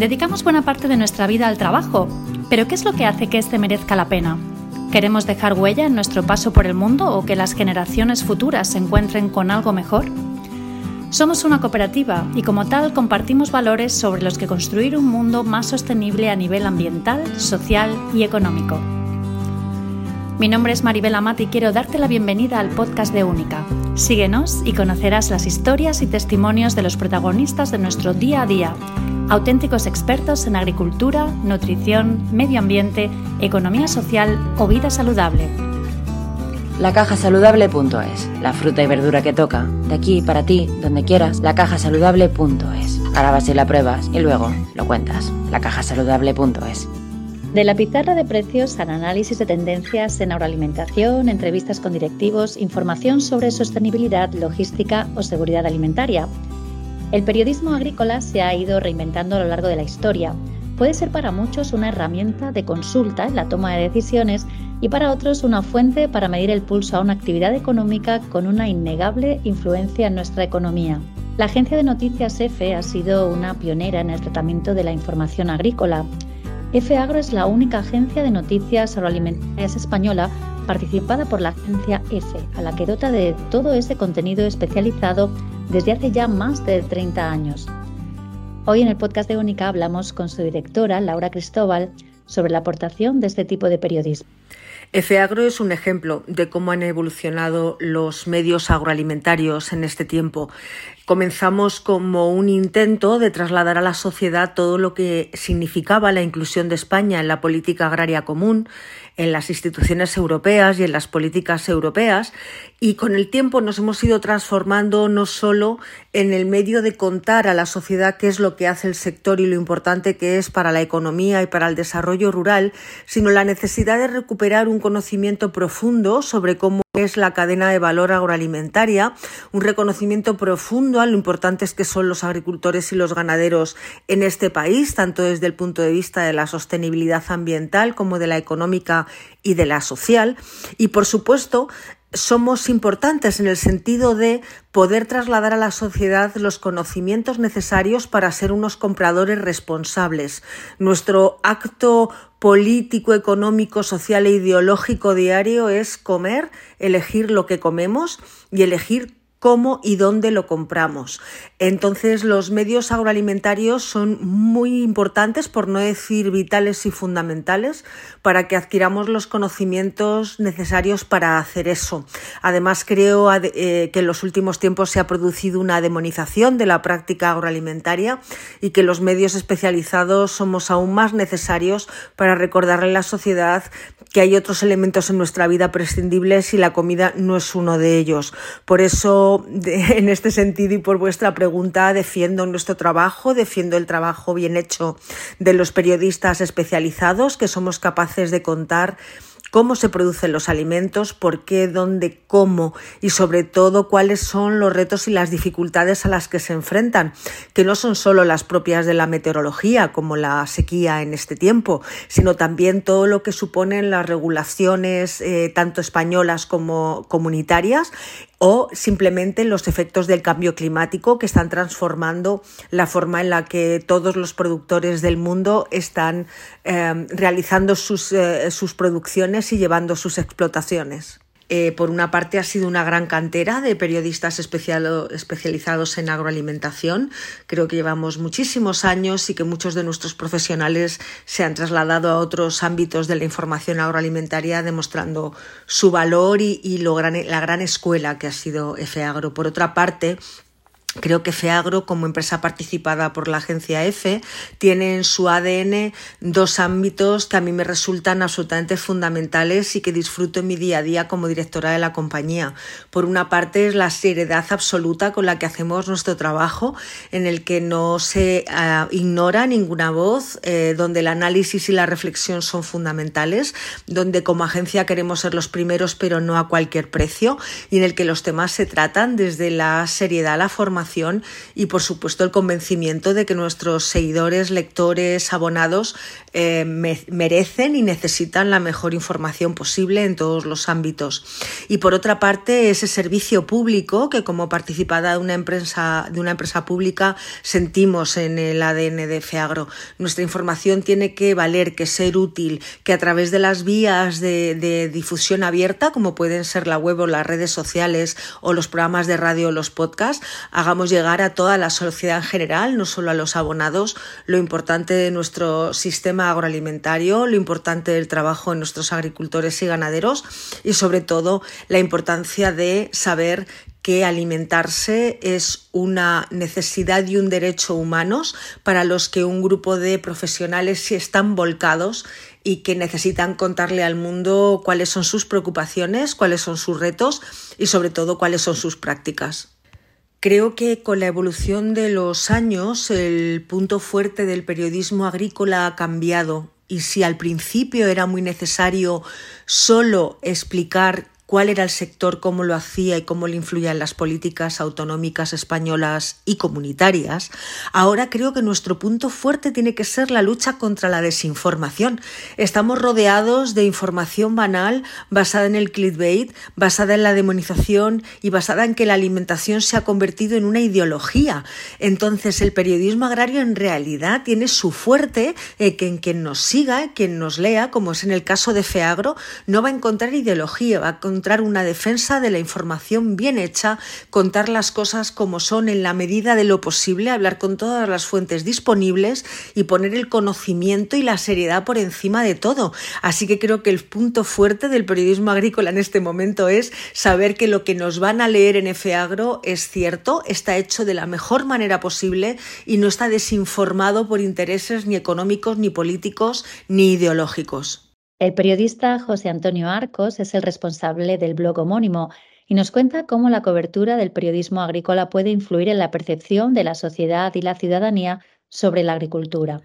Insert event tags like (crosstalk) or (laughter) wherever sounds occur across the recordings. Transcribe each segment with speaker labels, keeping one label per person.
Speaker 1: Dedicamos buena parte de nuestra vida al trabajo, pero ¿qué es lo que hace que este merezca la pena? ¿Queremos dejar huella en nuestro paso por el mundo o que las generaciones futuras se encuentren con algo mejor? Somos una cooperativa y como tal compartimos valores sobre los que construir un mundo más sostenible a nivel ambiental, social y económico. Mi nombre es Maribel Amat y quiero darte la bienvenida al podcast de Única. Síguenos y conocerás las historias y testimonios de los protagonistas de nuestro día a día, auténticos expertos en agricultura, nutrición, medio ambiente, economía social o vida saludable.
Speaker 2: Lacajasaludable.es, la fruta y verdura que toca. De aquí para ti, donde quieras, lacajasaludable.es. Ahora vas y la pruebas y luego lo cuentas. Lacajasaludable.es.
Speaker 1: De la pizarra de precios al análisis de tendencias en agroalimentación, entrevistas con directivos, información sobre sostenibilidad, logística o seguridad alimentaria. El periodismo agrícola se ha ido reinventando a lo largo de la historia. Puede ser para muchos una herramienta de consulta en la toma de decisiones y para otros una fuente para medir el pulso a una actividad económica con una innegable influencia en nuestra economía. La agencia de noticias EFE ha sido una pionera en el tratamiento de la información agrícola. EFE Agro es la única agencia de noticias agroalimentarias española participada por la agencia EFE, a la que dota de todo ese contenido especializado desde hace ya más de 30 años. Hoy en el podcast de Única hablamos con su directora, Laura Cristóbal, sobre la aportación de este tipo de periodismo.
Speaker 3: EFEAGRO es un ejemplo de cómo han evolucionado los medios agroalimentarios en este tiempo. Comenzamos como un intento de trasladar a la sociedad todo lo que significaba la inclusión de España en la política agraria común, en las instituciones europeas y en las políticas europeas y con el tiempo nos hemos ido transformando no solo en el medio de contar a la sociedad qué es lo que hace el sector y lo importante que es para la economía y para el desarrollo rural, sino la necesidad de recuperar un conocimiento profundo sobre cómo es la cadena de valor agroalimentaria, un reconocimiento profundo a lo importantes que son los agricultores y los ganaderos en este país, tanto desde el punto de vista de la sostenibilidad ambiental como de la económica y de la social. Y por supuesto, somos importantes en el sentido de poder trasladar a la sociedad los conocimientos necesarios para ser unos compradores responsables. Nuestro acto político, económico, social e ideológico diario es comer, elegir lo que comemos y elegir cómo y dónde lo compramos. Entonces los medios agroalimentarios son muy importantes, por no decir vitales y fundamentales, para que adquiramos los conocimientos necesarios para hacer eso. Además creo eh, que en los últimos tiempos se ha producido una demonización de la práctica agroalimentaria y que los medios especializados somos aún más necesarios para recordarle a la sociedad que hay otros elementos en nuestra vida prescindibles y la comida no es uno de ellos. Por eso (laughs) en este sentido y por vuestra pregunta, defiendo nuestro trabajo, defiendo el trabajo bien hecho de los periodistas especializados que somos capaces de contar cómo se producen los alimentos, por qué, dónde, cómo y sobre todo cuáles son los retos y las dificultades a las que se enfrentan, que no son solo las propias de la meteorología, como la sequía en este tiempo, sino también todo lo que suponen las regulaciones eh, tanto españolas como comunitarias o simplemente los efectos del cambio climático que están transformando la forma en la que todos los productores del mundo están eh, realizando sus, eh, sus producciones y llevando sus explotaciones. Eh, por una parte, ha sido una gran cantera de periodistas especializados en agroalimentación. Creo que llevamos muchísimos años y que muchos de nuestros profesionales se han trasladado a otros ámbitos de la información agroalimentaria, demostrando su valor y, la gran escuela que ha sido FEAGRO. Por otra parte, Creo que FEAGRO, como empresa participada por la agencia EFE, tiene en su ADN dos ámbitos que a mí me resultan absolutamente fundamentales y que disfruto en mi día a día como directora de la compañía. Por una parte es la seriedad absoluta con la que hacemos nuestro trabajo, en el que no se ah, ignora ninguna voz, eh, donde el análisis y la reflexión son fundamentales, donde como agencia queremos ser los primeros pero no a cualquier precio y en el que los temas se tratan desde la seriedad, la forma y por supuesto el convencimiento de que nuestros seguidores, lectores, abonados eh, merecen y necesitan la mejor información posible en todos los ámbitos. Y por otra parte, ese servicio público que como participada de una empresa, de una empresa pública sentimos en el ADN de FEAGRO. Nuestra información tiene que valer, que ser útil, que a través de las vías de, de difusión abierta, como pueden ser la web o las redes sociales o los programas de radio o los podcasts, hagamos llegar a toda la sociedad en general, no solo a los abonados, lo importante de nuestro sistema agroalimentario, lo importante del trabajo en nuestros agricultores y ganaderos y sobre todo la importancia de saber que alimentarse es una necesidad y un derecho humanos para los que un grupo de profesionales están volcados y que necesitan contarle al mundo cuáles son sus preocupaciones, cuáles son sus retos y sobre todo cuáles son sus prácticas. Creo que con la evolución de los años el punto fuerte del periodismo agrícola ha cambiado. Y si al principio era muy necesario solo explicar cuál era el sector, cómo lo hacía y cómo le influía en las políticas autonómicas españolas y comunitarias, ahora creo que nuestro punto fuerte tiene que ser la lucha contra la desinformación. Estamos rodeados de información banal basada en el clickbait, basada en la demonización y basada en que la alimentación se ha convertido en una ideología. Entonces el periodismo agrario en realidad tiene su fuerte eh, que en quien nos siga, quien nos lea, como es en el caso de Feagro, no va a encontrar ideología, va a encontrar una defensa de la información bien hecha, contar las cosas como son en la medida de lo posible, hablar con todas las fuentes disponibles y poner el conocimiento y la seriedad por encima de todo. Así que creo que el punto fuerte del periodismo agrícola en este momento es saber que lo que nos van a leer en FEAGRO es cierto, está hecho de la mejor manera posible y no está desinformado por intereses ni económicos, ni políticos, ni ideológicos.
Speaker 1: El periodista José Antonio Arcos es el responsable del blog homónimo y nos cuenta cómo la cobertura del periodismo agrícola puede influir en la percepción de la sociedad y la ciudadanía sobre la agricultura.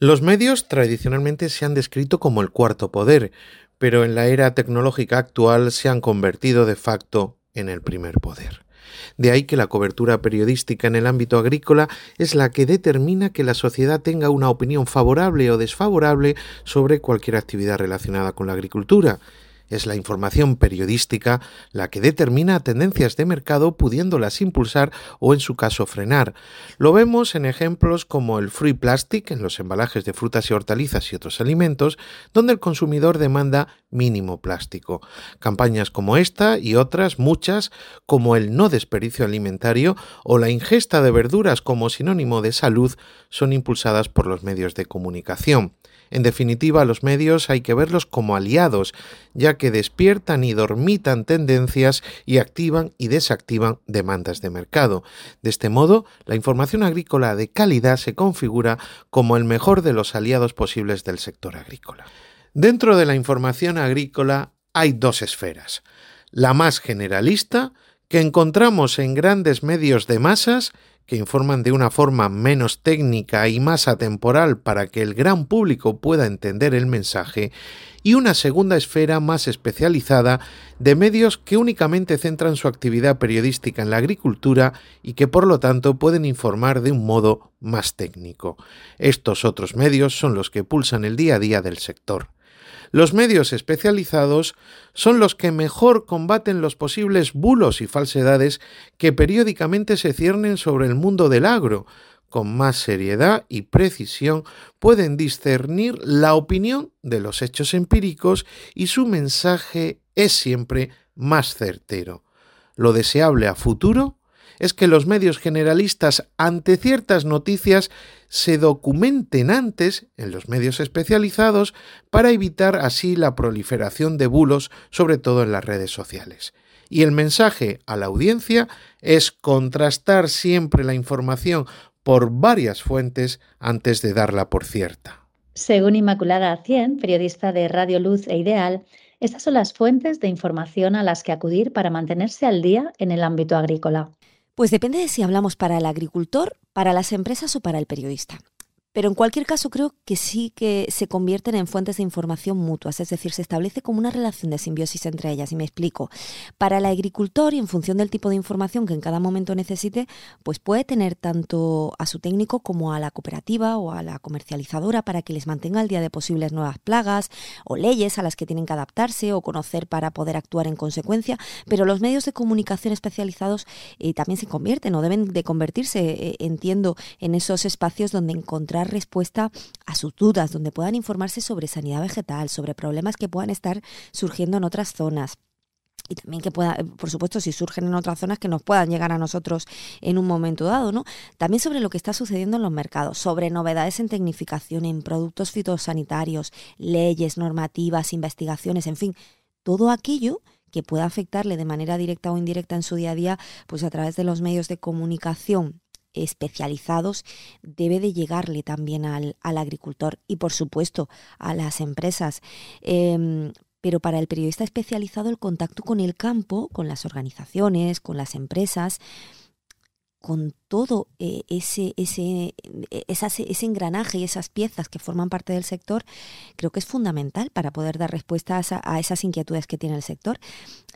Speaker 4: Los medios tradicionalmente se han descrito como el cuarto poder, pero en la era tecnológica actual se han convertido de facto en el primer poder. De ahí que la cobertura periodística en el ámbito agrícola es la que determina que la sociedad tenga una opinión favorable o desfavorable sobre cualquier actividad relacionada con la agricultura. Es la información periodística la que determina tendencias de mercado pudiéndolas impulsar o en su caso frenar. Lo vemos en ejemplos como el free plastic en los embalajes de frutas y hortalizas y otros alimentos, donde el consumidor demanda mínimo plástico. Campañas como esta y otras muchas, como el no desperdicio alimentario o la ingesta de verduras como sinónimo de salud, son impulsadas por los medios de comunicación. En definitiva, los medios hay que verlos como aliados, ya que despiertan y dormitan tendencias y activan y desactivan demandas de mercado. De este modo, la información agrícola de calidad se configura como el mejor de los aliados posibles del sector agrícola. Dentro de la información agrícola hay dos esferas. La más generalista, que encontramos en grandes medios de masas, que informan de una forma menos técnica y más atemporal para que el gran público pueda entender el mensaje, y una segunda esfera más especializada de medios que únicamente centran su actividad periodística en la agricultura y que por lo tanto pueden informar de un modo más técnico. Estos otros medios son los que pulsan el día a día del sector. Los medios especializados son los que mejor combaten los posibles bulos y falsedades que periódicamente se ciernen sobre el mundo del agro. Con más seriedad y precisión pueden discernir la opinión de los hechos empíricos y su mensaje es siempre más certero. Lo deseable a futuro es que los medios generalistas ante ciertas noticias se documenten antes en los medios especializados para evitar así la proliferación de bulos, sobre todo en las redes sociales. Y el mensaje a la audiencia es contrastar siempre la información por varias fuentes antes de darla por cierta.
Speaker 1: Según Inmaculada Cien, periodista de Radio Luz e Ideal, estas son las fuentes de información a las que acudir para mantenerse al día en el ámbito agrícola.
Speaker 5: Pues depende de si hablamos para el agricultor, para las empresas o para el periodista. Pero en cualquier caso creo que sí que se convierten en fuentes de información mutuas, es decir, se establece como una relación de simbiosis entre ellas. Y me explico. Para el agricultor y en función del tipo de información que en cada momento necesite, pues puede tener tanto a su técnico como a la cooperativa o a la comercializadora para que les mantenga al día de posibles nuevas plagas o leyes a las que tienen que adaptarse o conocer para poder actuar en consecuencia. Pero los medios de comunicación especializados eh, también se convierten o deben de convertirse, eh, entiendo, en esos espacios donde encontrar respuesta a sus dudas, donde puedan informarse sobre sanidad vegetal, sobre problemas que puedan estar surgiendo en otras zonas y también que pueda, por supuesto, si surgen en otras zonas, que nos puedan llegar a nosotros en un momento dado, ¿no? También sobre lo que está sucediendo en los mercados, sobre novedades en tecnificación, en productos fitosanitarios, leyes, normativas, investigaciones, en fin, todo aquello que pueda afectarle de manera directa o indirecta en su día a día, pues a través de los medios de comunicación especializados debe de llegarle también al, agricultor y por supuesto a las empresas. Em, pero para el periodista especializado el contacto con el campo, con las organizaciones, con las empresas, con todo eh, ese, ese, ese engranaje y esas piezas que forman parte del sector, creo que es fundamental para poder dar respuestas a esas inquietudes que tiene el sector.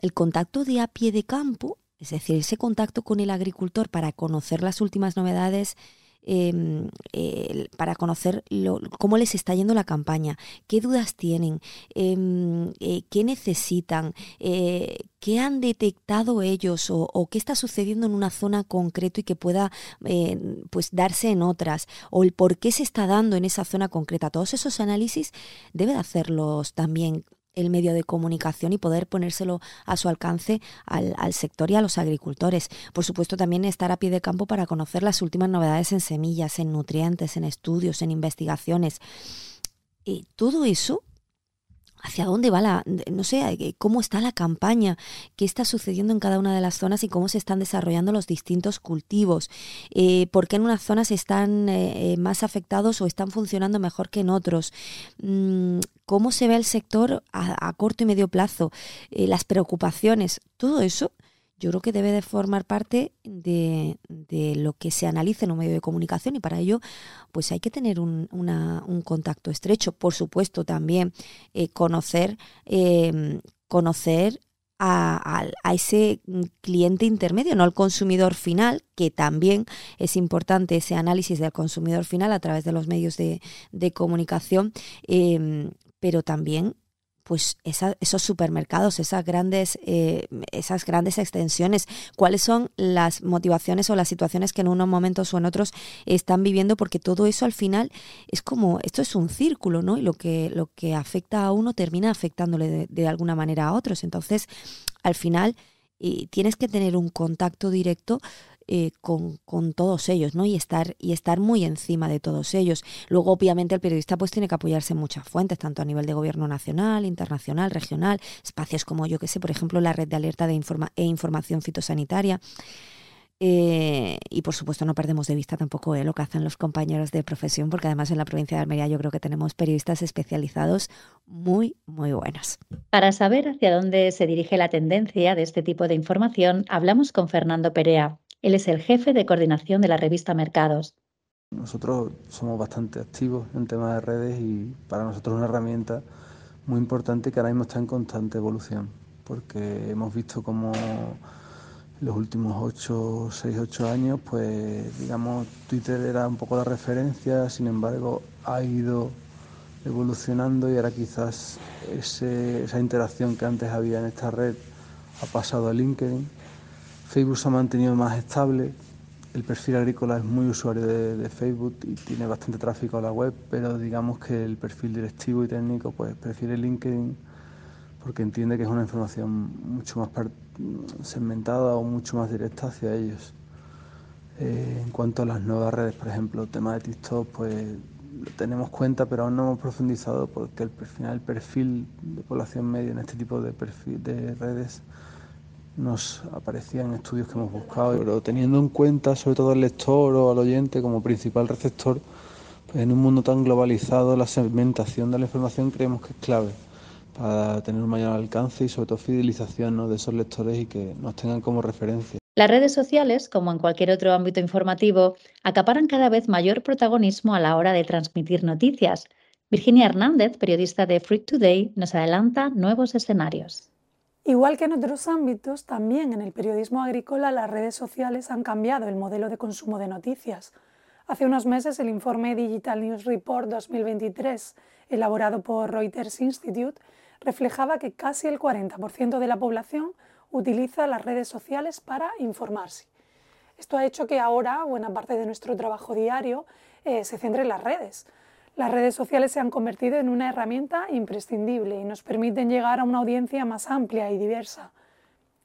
Speaker 5: El contacto de a pie de campo es decir, ese contacto con el agricultor para conocer las últimas novedades, em, para conocer cómo les está yendo la campaña, qué dudas tienen, em, eh, qué necesitan, eh, qué han detectado ellos o, qué está sucediendo en una zona concreta y que pueda eh, pues darse en otras, o el por qué se está dando en esa zona concreta. Todos esos análisis debe de hacerlos también el medio de comunicación y poder ponérselo a su alcance al, sector y a los agricultores. Por supuesto, también estar a pie de campo para conocer las últimas novedades en semillas, en nutrientes, en estudios, en investigaciones. Y todo eso hacia dónde va la, no sé, eh, cómo está la campaña, qué está sucediendo en cada una de las zonas y cómo se están desarrollando los distintos cultivos, eh, por qué en unas zonas están eh, más afectados o están funcionando mejor que en otros, mm, cómo se ve el sector a, corto y medio plazo, las preocupaciones, todo eso yo creo que debe de formar parte de, lo que se analiza en un medio de comunicación y para ello pues hay que tener un, contacto estrecho. Por supuesto también eh, conocer, em, conocer a, ese cliente intermedio, no al consumidor final, que también es importante ese análisis del consumidor final a través de los medios de, comunicación, em, pero también pues esos supermercados, esas grandes, eh, esas grandes extensiones, cuáles son las motivaciones o las situaciones que en unos momentos o en otros están viviendo, porque todo eso al final es como, esto es un círculo, ¿no? Y lo que, lo que afecta a uno termina afectándole de, alguna manera a otros. Entonces, al final, eh, tienes que tener un contacto directo eh, con, todos ellos, ¿no? Y estar, y estar muy encima de todos ellos. Luego, obviamente, el periodista pues tiene que apoyarse en muchas fuentes, tanto a nivel de gobierno nacional, internacional, regional, espacios como yo que sé, por ejemplo, la red de alerta de informa e información fitosanitaria. Eh, y por supuesto no perdemos de vista tampoco eh, lo que hacen los compañeros de profesión, porque además en la provincia de Almería yo creo que tenemos periodistas especializados muy, muy buenos.
Speaker 1: Para saber hacia dónde se dirige la tendencia de este tipo de información, hablamos con Fernando Perea, él es el jefe de coordinación de la revista Mercados.
Speaker 6: Nosotros somos bastante activos en temas de redes y para nosotros es una herramienta muy importante que ahora mismo está en constante evolución, porque hemos visto como en los últimos 8, 6, 8 años, pues digamos, Twitter era un poco la referencia, sin embargo, ha ido evolucionando y ahora quizás esa interacción que antes había en esta red ha pasado a LinkedIn Facebook se ha mantenido más estable. El perfil agrícola es muy usuario de, Facebook y tiene bastante tráfico a la web, pero digamos que el perfil directivo y técnico pues prefiere LinkedIn porque entiende que es una información mucho más segmentada o mucho más directa hacia ellos. Eh, en cuanto a las nuevas redes, por ejemplo, el tema de TikTok, pues tenemos cuenta, pero aún no hemos profundizado porque el final el perfil de población media en este tipo de perfil de redes nos aparecían estudios que hemos buscado, pero teniendo en cuenta sobre todo al lector o al oyente como principal receptor, pues en un mundo tan globalizado la segmentación de la información creemos que es clave para tener un mayor alcance y sobre todo fidelización de esos lectores y que nos tengan como referencia.
Speaker 1: Las redes sociales, como en cualquier otro ámbito informativo, acaparan cada vez mayor protagonismo a la hora de transmitir noticias. Virginia Hernández, periodista de Fruit Today, nos adelanta nuevos escenarios.
Speaker 7: Igual que en otros ámbitos, también en el periodismo agrícola las redes sociales han cambiado el modelo de consumo de noticias. Hace unos meses el informe Digital News Report 2023, elaborado por Reuters Institute, reflejaba que casi el 40% de la población utiliza las redes sociales para informarse. Esto ha hecho que ahora buena parte de nuestro trabajo diario eh, se centre en las redes. Las redes sociales se han convertido en una herramienta imprescindible y nos permiten llegar a una audiencia más amplia y diversa.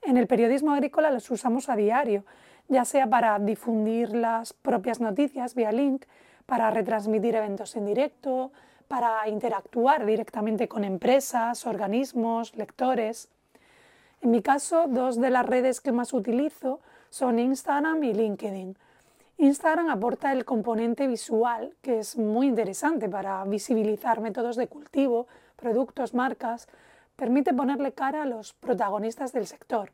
Speaker 7: En el periodismo agrícola los usamos a diario, ya sea para difundir las propias noticias vía link, para retransmitir eventos en directo, para interactuar directamente con empresas, organismos, lectores. En mi caso, dos de las redes que más utilizo son Instagram y LinkedIn. Instagram aporta el componente visual, que es muy interesante para visibilizar métodos de cultivo, productos, marcas, permite ponerle cara a los protagonistas del sector.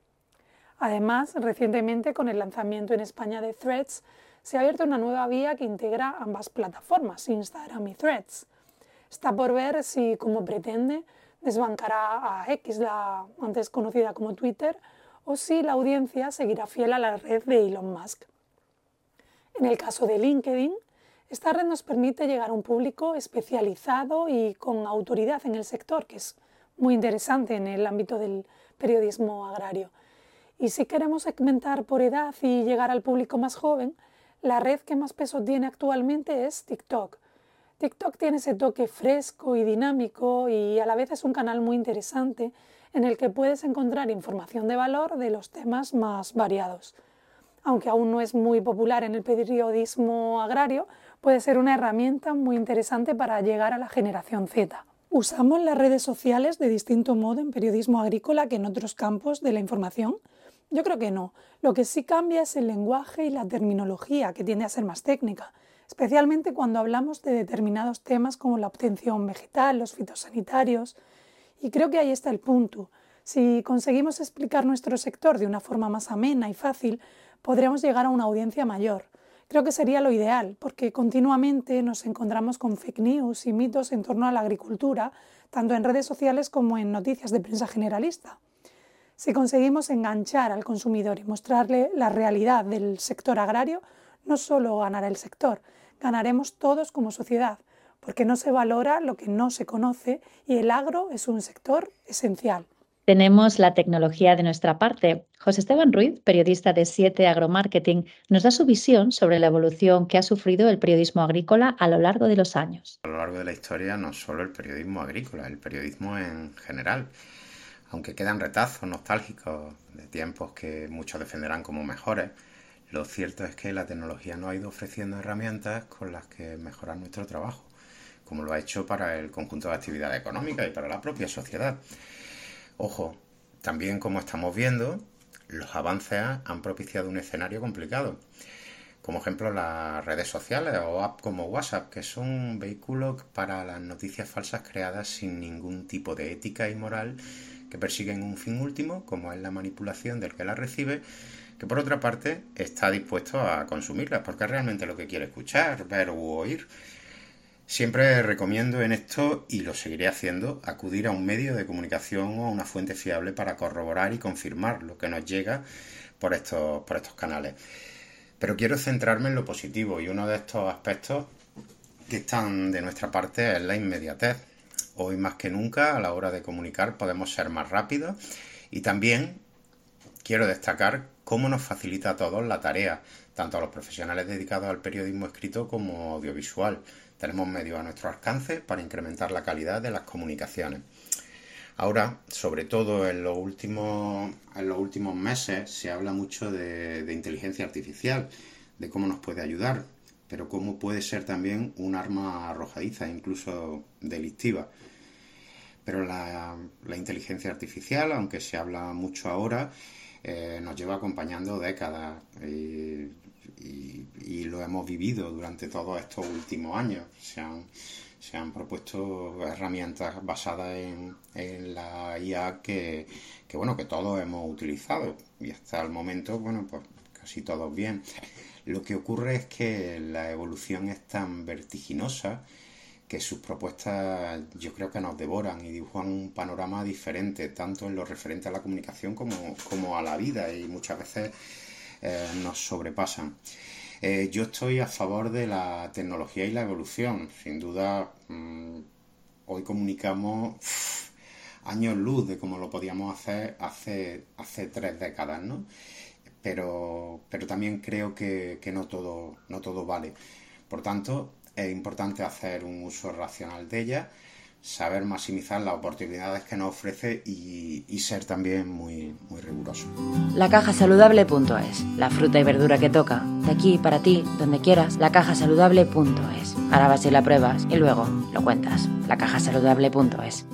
Speaker 7: Además, recientemente con el lanzamiento en España de Threads, se ha abierto una nueva vía que integra ambas plataformas, Instagram y Threads. Está por ver si, como pretende, desbancará a X, la antes conocida como Twitter, o si la audiencia seguirá fiel a la red de Elon Musk. En el caso de LinkedIn, esta red nos permite llegar a un público especializado y con autoridad en el sector, que es muy interesante en el ámbito del periodismo agrario. Y si queremos segmentar por edad y llegar al público más joven, la red que más peso tiene actualmente es TikTok, TikTok tiene ese toque fresco y dinámico y a la vez es un canal muy interesante en el que puedes encontrar información de valor de los temas más variados. Aunque aún no es muy popular en el periodismo agrario, puede ser una herramienta muy interesante para llegar a la generación Z. ¿Usamos las redes sociales de distinto modo en periodismo agrícola que en otros campos de la información? Yo creo que no. Lo que sí cambia es el lenguaje y la terminología, que tiende a ser más técnica especialmente cuando hablamos de determinados temas como la obtención vegetal, los fitosanitarios. Y creo que ahí está el punto. Si conseguimos explicar nuestro sector de una forma más amena y fácil, podremos llegar a una audiencia mayor. Creo que sería lo ideal, porque continuamente nos encontramos con fake news y mitos en torno a la agricultura, tanto en redes sociales como en noticias de prensa generalista. Si conseguimos enganchar al consumidor y mostrarle la realidad del sector agrario, no solo ganará el sector, ganaremos todos como sociedad, porque no se valora lo que no se conoce y el agro es un sector esencial.
Speaker 1: Tenemos la tecnología de nuestra parte. José Esteban Ruiz, periodista de 7 Agromarketing, nos da su visión sobre la evolución que ha sufrido el periodismo agrícola a lo largo de los años.
Speaker 8: A lo largo de la historia, no solo el periodismo agrícola, el periodismo en general. Aunque quedan retazos nostálgicos de tiempos que muchos defenderán como mejores, lo cierto es que la tecnología nos ha ido ofreciendo herramientas con las que mejorar nuestro trabajo, como lo ha hecho para el conjunto de actividades económicas y para la propia sociedad. Ojo, también como estamos viendo, los avances han propiciado un escenario complicado. Como ejemplo, las redes sociales o apps como WhatsApp, que son vehículos para las noticias falsas creadas sin ningún tipo de ética y moral que persiguen un fin último, como es la manipulación del que las recibe, que por otra parte está dispuesto a consumirlas, porque es realmente lo que quiere escuchar, ver u oír. Siempre recomiendo en esto, y lo seguiré haciendo, acudir a un medio de comunicación o a una fuente fiable para corroborar y confirmar lo que nos llega por estos, por estos canales. Pero quiero centrarme en lo positivo y uno de estos aspectos que están de nuestra parte es la inmediatez. Hoy más que nunca a la hora de comunicar podemos ser más rápidos y también quiero destacar cómo nos facilita a todos la tarea, tanto a los profesionales dedicados al periodismo escrito como audiovisual. Tenemos medios a nuestro alcance para incrementar la calidad de las comunicaciones. Ahora, sobre todo en los últimos, meses, se habla mucho de, inteligencia artificial, de cómo nos puede ayudar, pero cómo puede ser también un arma arrojadiza, incluso delictiva. Pero la inteligencia artificial, aunque se habla mucho ahora, eh, nos lleva acompañando décadas. Lo hemos vivido durante todos estos últimos años. Se han, se han propuesto herramientas basadas en, en la IA que, que, bueno, que todos hemos utilizado y hasta el momento, bueno, pues casi todos bien. Lo que ocurre es que la evolución es tan vertiginosa que sus propuestas yo creo que nos devoran y dibujan un panorama diferente, tanto en lo referente a la comunicación como, como a la vida y muchas veces eh, nos sobrepasan. Eh, yo estoy a favor de la tecnología y la evolución. Sin duda, mm, hoy comunicamos años luz de cómo lo podíamos hacer hace, hace tres décadas, ¿no? Pero, pero también creo que, que no, todo, no todo vale. Por tanto, es importante hacer un uso racional de ella saber maximizar las oportunidades que nos ofrece y, ser también muy, muy riguroso.
Speaker 2: Lacajasaludable.es, la fruta y verdura que toca, de aquí para ti, donde quieras, lacajasaludable.es. Ahora vas y la pruebas y luego lo cuentas. Lacajasaludable.es.